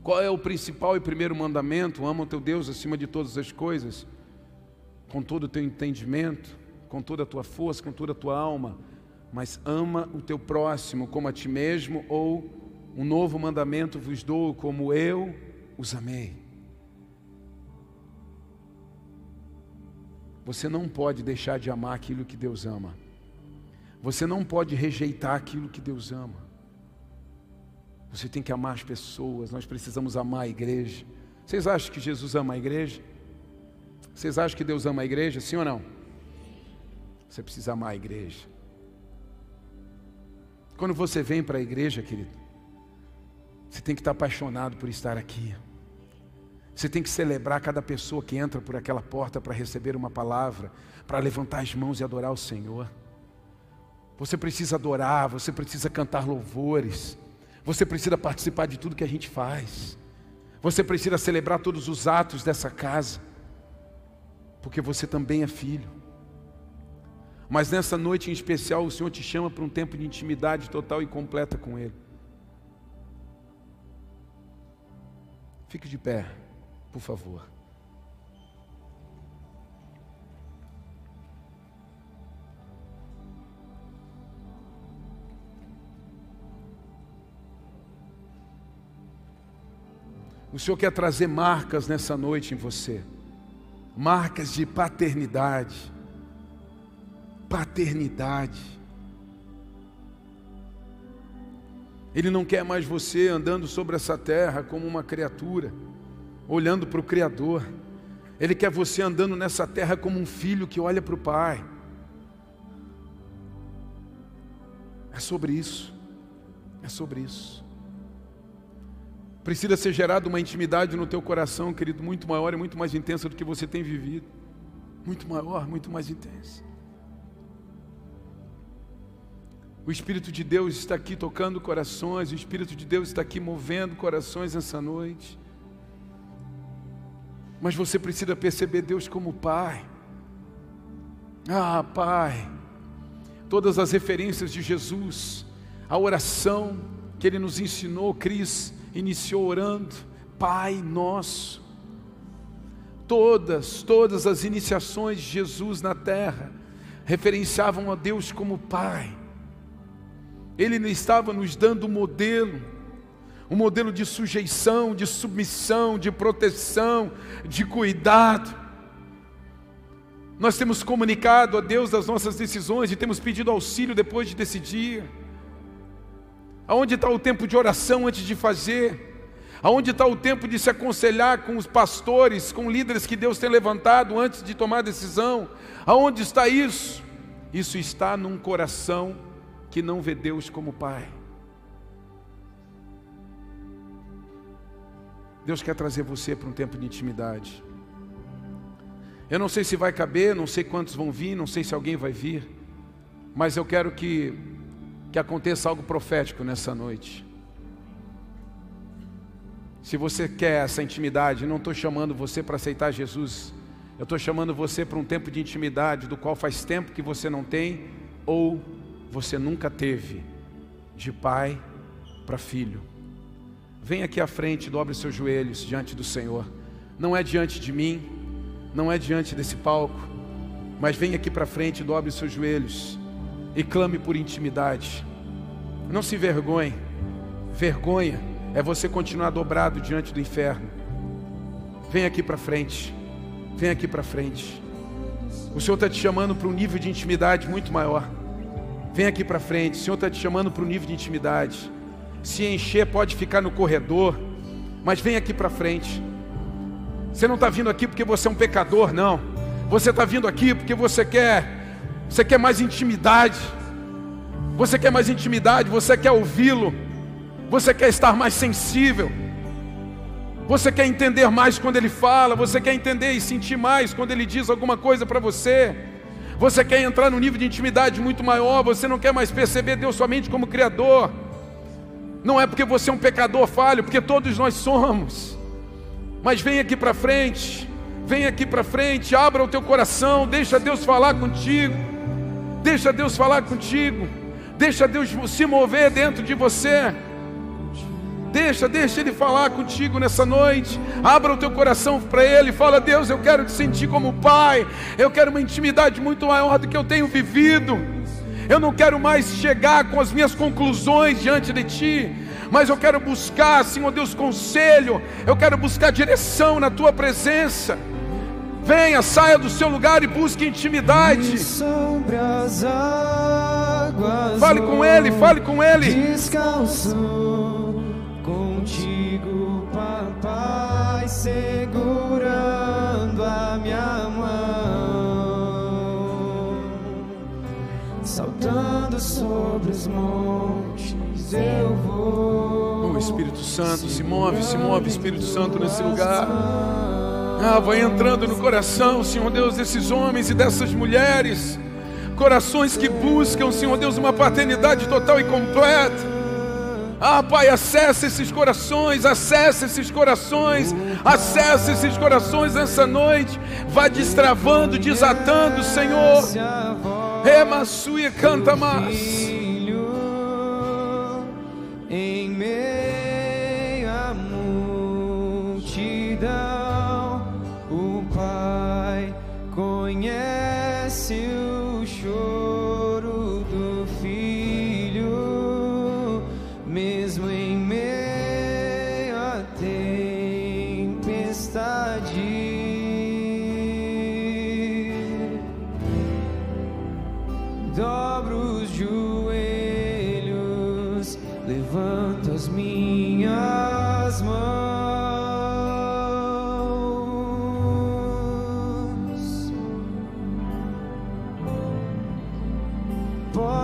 S1: Qual é o principal e primeiro mandamento? Ama o teu Deus acima de todas as coisas, com todo o teu entendimento, com toda a tua força, com toda a tua alma, mas ama o teu próximo como a ti mesmo, ou um novo mandamento vos dou, como eu os amei. Você não pode deixar de amar aquilo que Deus ama. Você não pode rejeitar aquilo que Deus ama. Você tem que amar as pessoas, nós precisamos amar a igreja. Vocês acham que Jesus ama a igreja? Vocês acham que Deus ama a igreja, sim ou não? Você precisa amar a igreja. Quando você vem para a igreja, querido, você tem que estar apaixonado por estar aqui. Você tem que celebrar cada pessoa que entra por aquela porta para receber uma palavra, para levantar as mãos e adorar o Senhor. Você precisa adorar, você precisa cantar louvores, você precisa participar de tudo que a gente faz, você precisa celebrar todos os atos dessa casa, porque você também é filho. Mas nessa noite em especial, o Senhor te chama para um tempo de intimidade total e completa com Ele. Fique de pé, por favor. O Senhor quer trazer marcas nessa noite em você, marcas de paternidade. Paternidade. Ele não quer mais você andando sobre essa terra como uma criatura, olhando para o Criador. Ele quer você andando nessa terra como um filho que olha para o Pai. É sobre isso. É sobre isso. Precisa ser gerada uma intimidade no teu coração, querido, muito maior e muito mais intensa do que você tem vivido. Muito maior, muito mais intensa. O Espírito de Deus está aqui tocando corações, o Espírito de Deus está aqui movendo corações nessa noite. Mas você precisa perceber Deus como Pai. Ah, Pai, todas as referências de Jesus, a oração que Ele nos ensinou, Cris, iniciou orando: Pai Nosso. Todas, todas as iniciações de Jesus na terra referenciavam a Deus como Pai. Ele estava nos dando um modelo, um modelo de sujeição, de submissão, de proteção, de cuidado. Nós temos comunicado a Deus as nossas decisões e temos pedido auxílio depois de decidir. Aonde está o tempo de oração antes de fazer? Aonde está o tempo de se aconselhar com os pastores, com líderes que Deus tem levantado antes de tomar decisão? Aonde está isso? Isso está num coração que não vê Deus como Pai. Deus quer trazer você para um tempo de intimidade. Eu não sei se vai caber, não sei quantos vão vir, não sei se alguém vai vir, mas eu quero que, que aconteça algo profético nessa noite. Se você quer essa intimidade, não estou chamando você para aceitar Jesus, eu estou chamando você para um tempo de intimidade, do qual faz tempo que você não tem, ou você nunca teve, de pai para filho. Vem aqui à frente, dobre seus joelhos diante do Senhor. Não é diante de mim, não é diante desse palco, mas vem aqui para frente, dobre seus joelhos e clame por intimidade. Não se vergonhe, vergonha é você continuar dobrado diante do inferno. Vem aqui para frente. Vem aqui para frente. O Senhor está te chamando para um nível de intimidade muito maior. Vem aqui para frente. O Senhor está te chamando para um nível de intimidade. Se encher, pode ficar no corredor. Mas vem aqui para frente. Você não está vindo aqui porque você é um pecador, não. Você está vindo aqui porque você quer, você quer mais intimidade. Você quer mais intimidade, você quer ouvi-lo. Você quer estar mais sensível. Você quer entender mais quando ele fala, você quer entender e sentir mais quando ele diz alguma coisa para você. Você quer entrar num nível de intimidade muito maior, você não quer mais perceber Deus somente como criador. Não é porque você é um pecador falho, porque todos nós somos. Mas vem aqui para frente. Vem aqui para frente, abra o teu coração, deixa Deus falar contigo. Deixa Deus falar contigo. Deixa Deus se mover dentro de você. Deixa, deixa Ele falar contigo nessa noite. Abra o teu coração para Ele. Fala, Deus, eu quero te sentir como Pai. Eu quero uma intimidade muito maior do que eu tenho vivido. Eu não quero mais chegar com as minhas conclusões diante de Ti. Mas eu quero buscar, Senhor Deus, conselho. Eu quero buscar direção na Tua presença. Venha, saia do seu lugar e busque intimidade. Fale com Ele, fale com Ele. Descalço
S2: saltando sobre os montes, eu vou.
S1: O Espírito Santo se move, se move, Espírito Santo nesse lugar. Ah, vai entrando no coração, Senhor Deus, desses homens e dessas mulheres. Corações que buscam, Senhor Deus, uma paternidade total e completa ah, Pai, acessa esses corações, acessa esses corações, acessa esses corações nessa noite. Vá destravando, desatando, Senhor. Rema sua canta mais.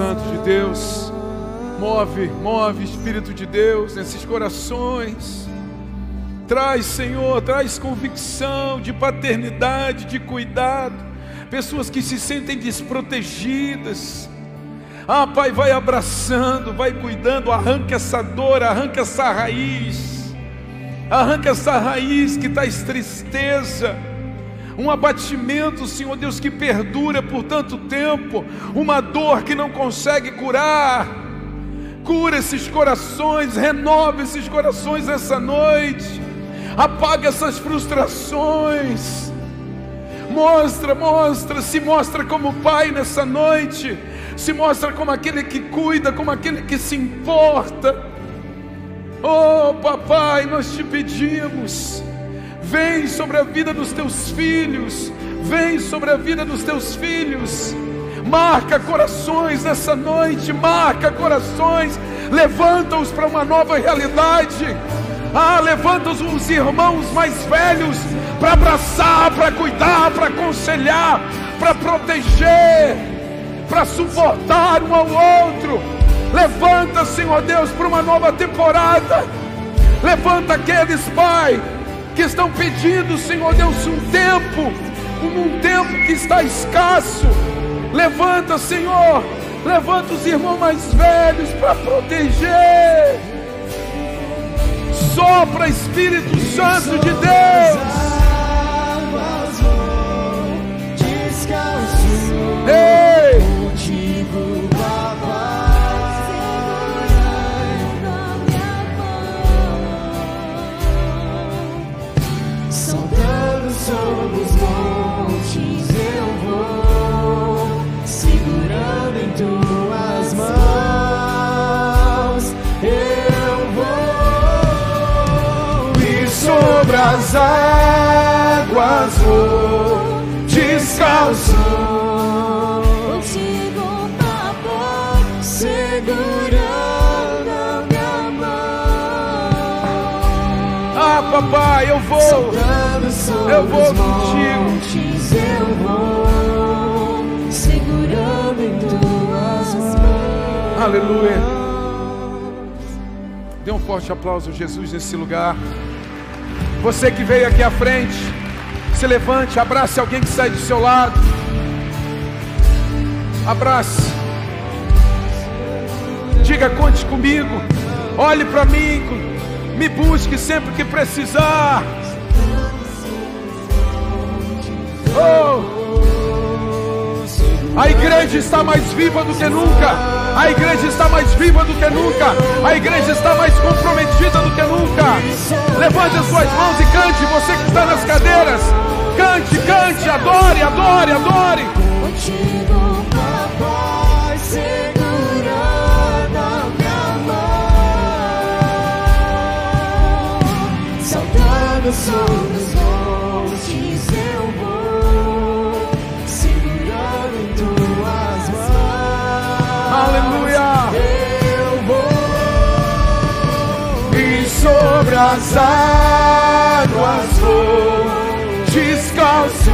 S1: Santo de Deus, move, move Espírito de Deus nesses corações. Traz, Senhor, traz convicção de paternidade, de cuidado. Pessoas que se sentem desprotegidas. Ah, Pai, vai abraçando, vai cuidando, arranca essa dor, arranca essa raiz. Arranca essa raiz que traz tristeza. Um abatimento, Senhor Deus, que perdura por tanto tempo, uma dor que não consegue curar. Cura esses corações, renova esses corações essa noite apaga essas frustrações. Mostra, mostra, se mostra como pai nessa noite, se mostra como aquele que cuida, como aquele que se importa. Oh, papai, nós te pedimos, vem sobre a vida dos teus filhos, vem sobre a vida dos teus filhos. Marca corações nessa noite, marca corações, levanta-os para uma nova realidade. Ah, levanta os irmãos mais velhos para abraçar, para cuidar, para aconselhar, para proteger, para suportar um ao outro. Levanta, Senhor Deus, para uma nova temporada. Levanta aqueles, Pai, que estão pedindo, Senhor Deus, um tempo, um tempo que está escasso. Levanta, Senhor, levanta os irmãos mais velhos para proteger sopra Espírito Santo de Deus. Ei!
S2: Sobre as águas vou, descalço,
S3: Contigo, papai,
S2: segurando a minha mão.
S1: Ah, papai, eu vou.
S2: Sobre
S1: Eu vou contigo.
S2: montes, eu vou, segurando em tuas mãos.
S1: Aleluia. Dê um forte aplauso a Jesus nesse lugar. Você que veio aqui à frente, se levante, abrace alguém que sai do seu lado. Abrace. Diga, conte comigo. Olhe para mim. Me busque sempre que precisar. Oh! A igreja está mais viva do que nunca. A igreja está mais viva do que nunca. A igreja está mais comprometida do que nunca. Levante as suas mãos e cante. Você que está nas cadeiras, cante, cante, adore, adore, adore.
S2: As águas vou, descalço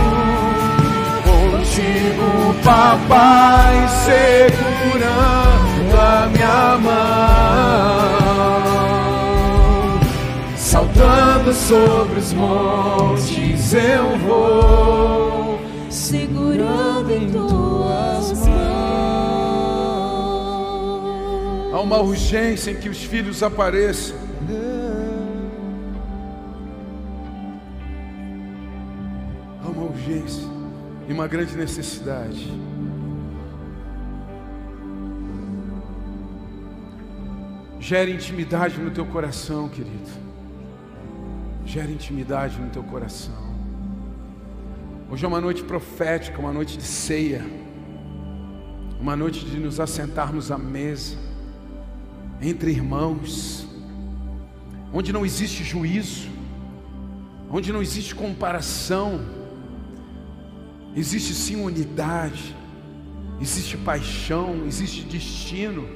S2: contigo, papai, segurando a minha mão. Saltando sobre os montes eu vou,
S3: segurando em tuas mãos.
S1: Há uma urgência em que os filhos apareçam. Uma grande necessidade. Gere intimidade no teu coração, querido. Gere intimidade no teu coração. Hoje é uma noite profética, uma noite de ceia, uma noite de nos assentarmos à mesa, entre irmãos, onde não existe juízo, onde não existe comparação, existe sim unidade, existe paixão, existe destino,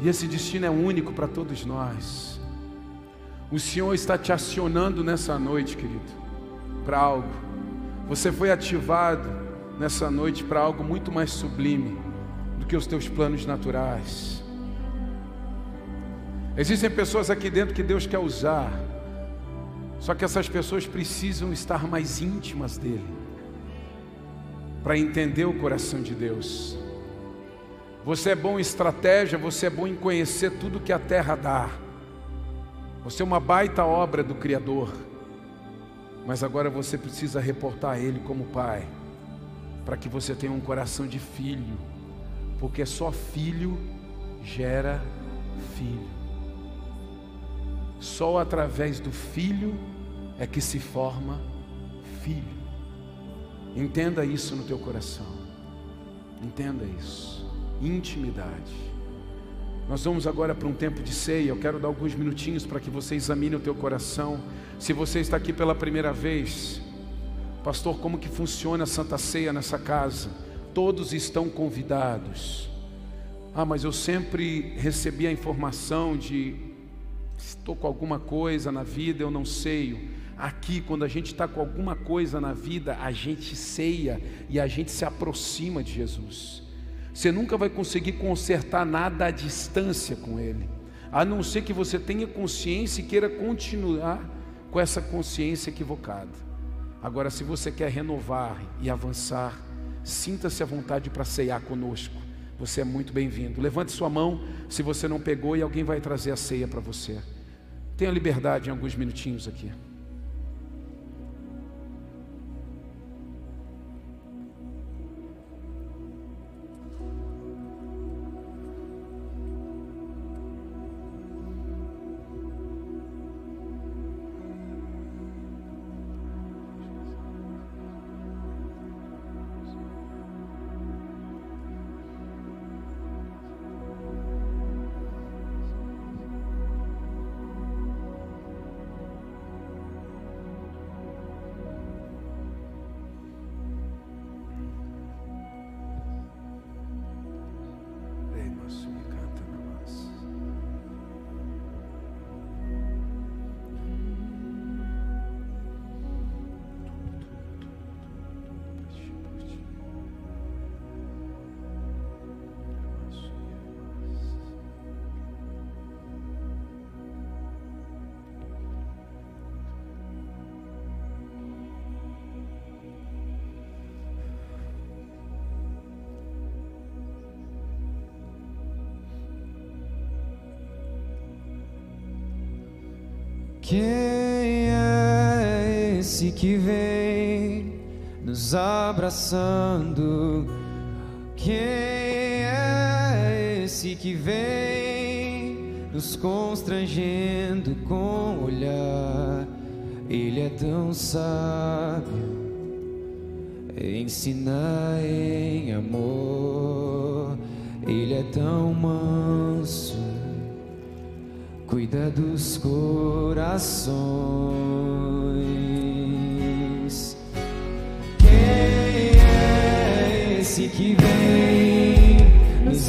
S1: e esse destino é único para todos nós. O Senhor está te acionando nessa noite, querido, para algo. Você foi ativado nessa noite para algo muito mais sublime do que os teus planos naturais. Existem pessoas aqui dentro que Deus quer usar, só que essas pessoas precisam estar mais íntimas dEle, para entender o coração de Deus. Você é bom em estratégia, você é bom em conhecer tudo que a terra dá. Você é uma baita obra do Criador, mas agora você precisa reportar a Ele como Pai, para que você tenha um coração de filho, porque só filho gera filho. Só através do filho é que se forma filho. Entenda isso no teu coração. Entenda isso. Intimidade. Nós vamos agora para um tempo de ceia. Eu quero dar alguns minutinhos para que você examine o teu coração. Se você está aqui pela primeira vez, pastor, como que funciona a Santa Ceia nessa casa? Todos estão convidados. Ah, mas eu sempre recebi a informação de estou com alguma coisa na vida, eu não sei. Aqui, quando a gente está com alguma coisa na vida, a gente ceia e a gente se aproxima de Jesus. Você nunca vai conseguir consertar nada à distância com Ele, a não ser que você tenha consciência e queira continuar com essa consciência equivocada. Agora, se você quer renovar e avançar, sinta-se à vontade para ceiar conosco. Você é muito bem-vindo. Levante sua mão se você não pegou e alguém vai trazer a ceia para você. Tenha liberdade em alguns minutinhos aqui.
S2: Quem é esse que vem nos abraçando? Quem é esse que vem nos constrangendo com o olhar? Ele é tão sábio, ensina em amor. Ele é tão manso cuida dos corações. Quem é esse que vem nos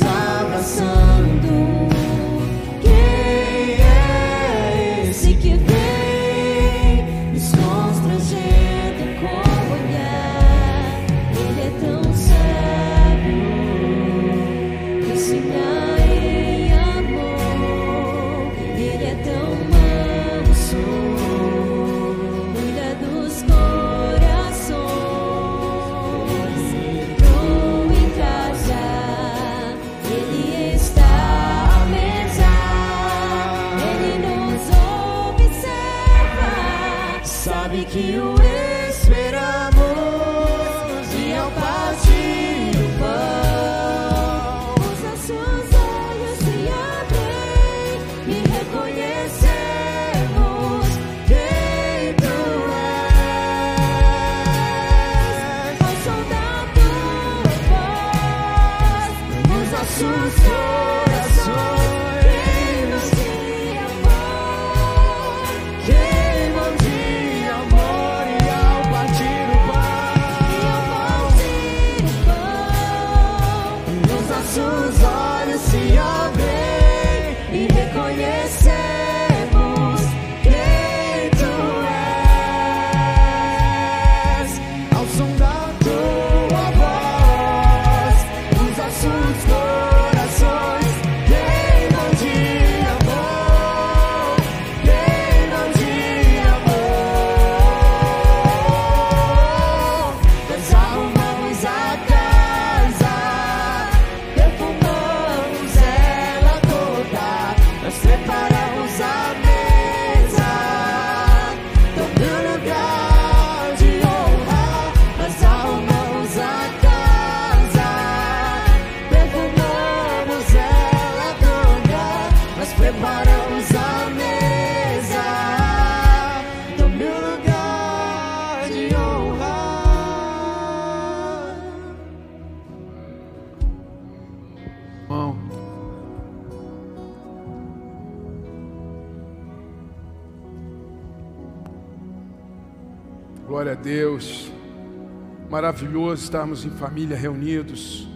S1: Maravilhoso estarmos em família reunidos.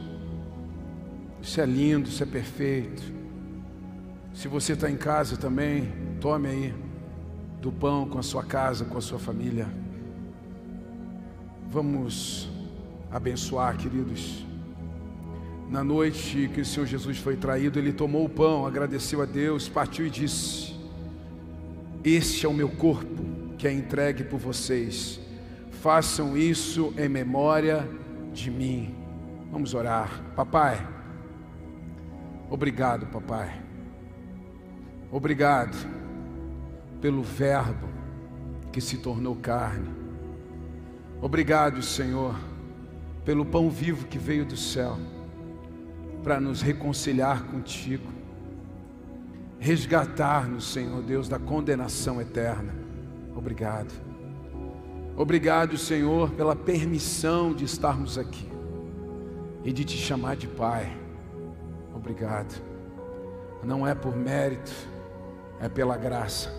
S1: Isso é lindo, isso é perfeito. Se você está em casa também, tome aí do pão com a sua casa, com a sua família. Vamos abençoar, queridos. Na noite que o Senhor Jesus foi traído, ele tomou o pão, agradeceu a Deus, partiu e disse: Este é o meu corpo que é entregue por vocês. Façam isso em memória de mim. Vamos orar. Papai, obrigado, papai. Obrigado pelo Verbo que se tornou carne. Obrigado, Senhor, pelo pão vivo que veio do céu para nos reconciliar contigo, resgatar-nos, Senhor Deus, da condenação eterna. Obrigado. Obrigado, Senhor, pela permissão de estarmos aqui e de te chamar de Pai. Obrigado. Não é por mérito, é pela graça.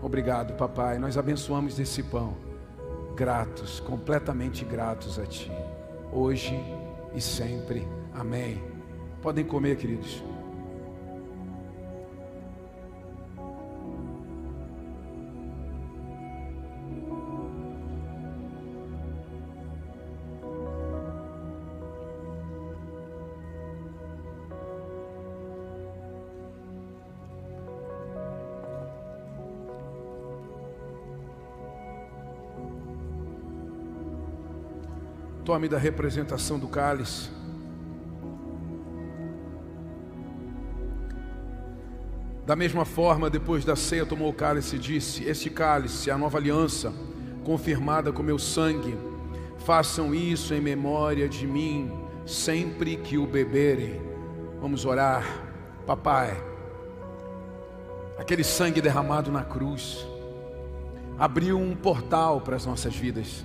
S1: Obrigado, papai. Nós abençoamos desse pão, gratos, completamente gratos a Ti, hoje e sempre. Amém. Podem comer, queridos. Tome da representação do cálice. Da mesma forma, depois da ceia, tomou o cálice e disse: Este cálice é a nova aliança, confirmada com meu sangue. Façam isso em memória de mim, sempre que o beberem. Vamos orar, papai. Aquele sangue derramado na cruz abriu um portal para as nossas vidas.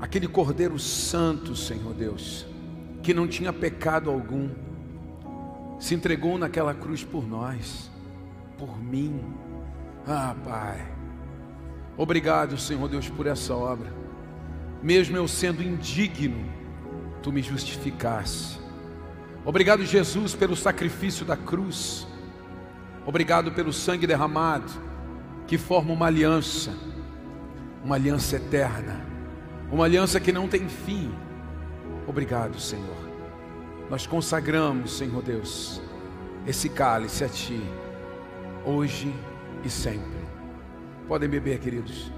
S1: Aquele Cordeiro Santo, Senhor Deus, que não tinha pecado algum, se entregou naquela cruz por nós, por mim. Ah, Pai, obrigado, Senhor Deus, por essa obra. Mesmo eu sendo indigno, tu me justificaste. Obrigado, Jesus, pelo sacrifício da cruz. Obrigado pelo sangue derramado, que forma uma aliança, uma aliança eterna, uma aliança que não tem fim. Obrigado, Senhor. Nós consagramos, Senhor Deus, esse cálice a Ti, hoje e sempre. Podem beber, queridos.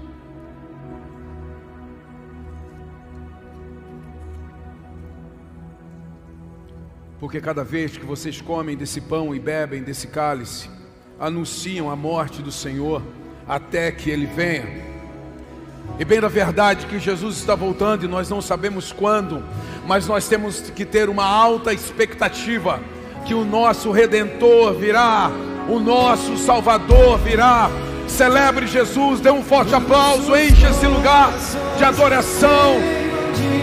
S1: Porque cada vez que vocês comem desse pão e bebem desse cálice, anunciam a morte do Senhor até que Ele venha. E bem da verdade que Jesus está voltando e nós não sabemos quando, mas nós temos que ter uma alta expectativa que o nosso redentor virá, o nosso Salvador virá. Celebre Jesus, dê um forte aplauso, enche esse lugar de adoração,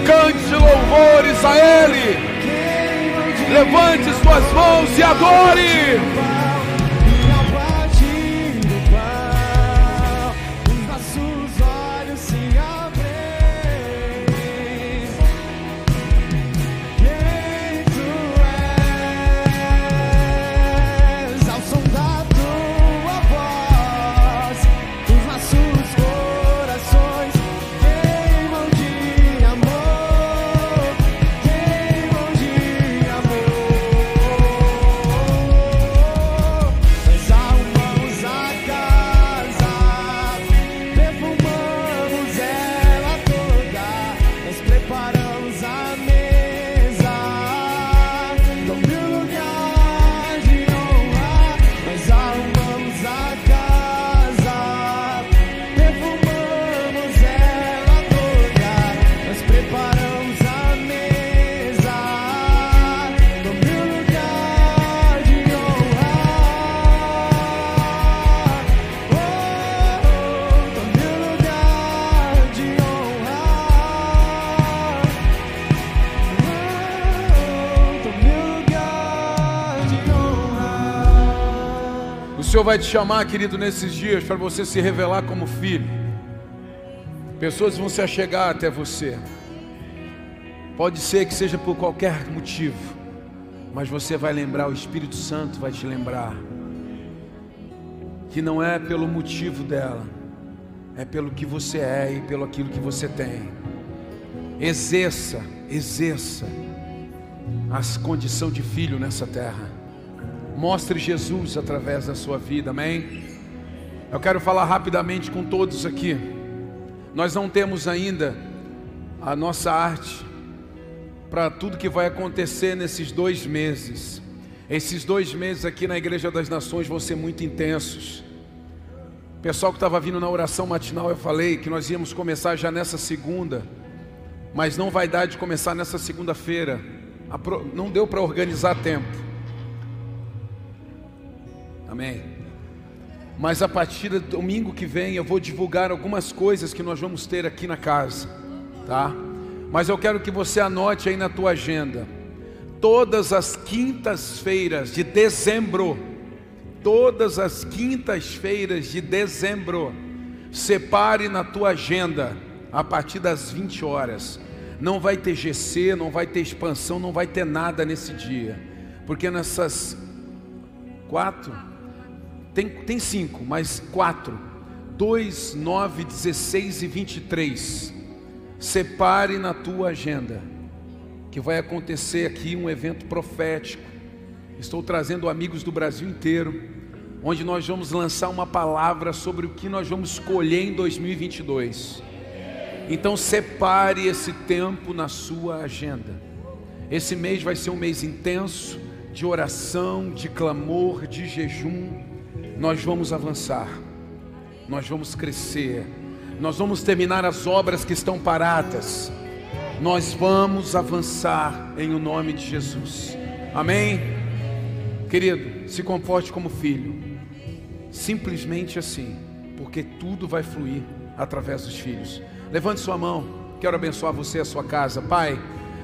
S1: cante louvores a Ele. Levante suas mãos e adore. Senhor vai te chamar, querido, nesses dias para você se revelar como filho. Pessoas vão se achegar até você. Pode ser que seja por qualquer motivo, mas você vai lembrar, o Espírito Santo vai te lembrar, que não é pelo motivo dela, é pelo que você é e pelo aquilo que você tem. Exerça, exerça a condição de filho nessa terra. Mostre Jesus através da sua vida, amém? Eu quero falar rapidamente com todos aqui. Nós não temos ainda a nossa arte para tudo que vai acontecer nesses dois meses. Esses dois meses aqui na Igreja das Nações vão ser muito intensos. Pessoal que estava vindo na oração matinal, eu falei que nós íamos começar já nessa segunda, mas não vai dar de começar nessa segunda-feira. Não deu para organizar tempo. Amém. Mas a partir do domingo que vem eu vou divulgar algumas coisas que nós vamos ter aqui na casa, tá? Mas eu quero que você anote aí na tua agenda. Todas as quintas-feiras de dezembro, todas as quintas-feiras de dezembro, separe na tua agenda a partir das 20 horas. Não vai ter GC, não vai ter expansão, não vai ter nada nesse dia, porque nessas quatro tem, tem cinco, mas quatro. 2, 9, 16 e 23. Separe na tua agenda que vai acontecer aqui um evento profético. Estou trazendo amigos do Brasil inteiro, onde nós vamos lançar uma palavra sobre o que nós vamos escolher em 2022. Então separe esse tempo na sua agenda. Esse mês vai ser um mês intenso de oração, de clamor, de jejum nós vamos avançar, nós vamos crescer, nós vamos terminar as obras que estão paradas, nós vamos avançar em o nome de Jesus, amém? Querido, se comporte como filho, simplesmente assim, porque tudo vai fluir através dos filhos. Levante sua mão, quero abençoar você e a sua casa, Pai.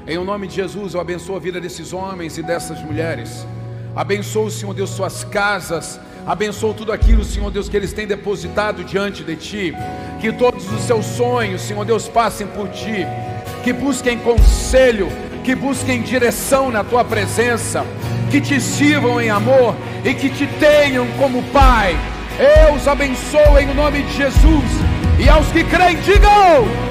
S1: Em o nome de Jesus, eu abençoo a vida desses homens e dessas mulheres. Abençoo, Senhor Deus, suas casas Abençoa tudo aquilo, Senhor Deus, que eles têm depositado diante de Ti. Que todos os seus sonhos, Senhor Deus, passem por Ti. Que busquem conselho, que busquem direção na Tua presença. Que te sirvam em amor e que te tenham como Pai. Eu os abençoo em nome de Jesus. E aos que creem, digam.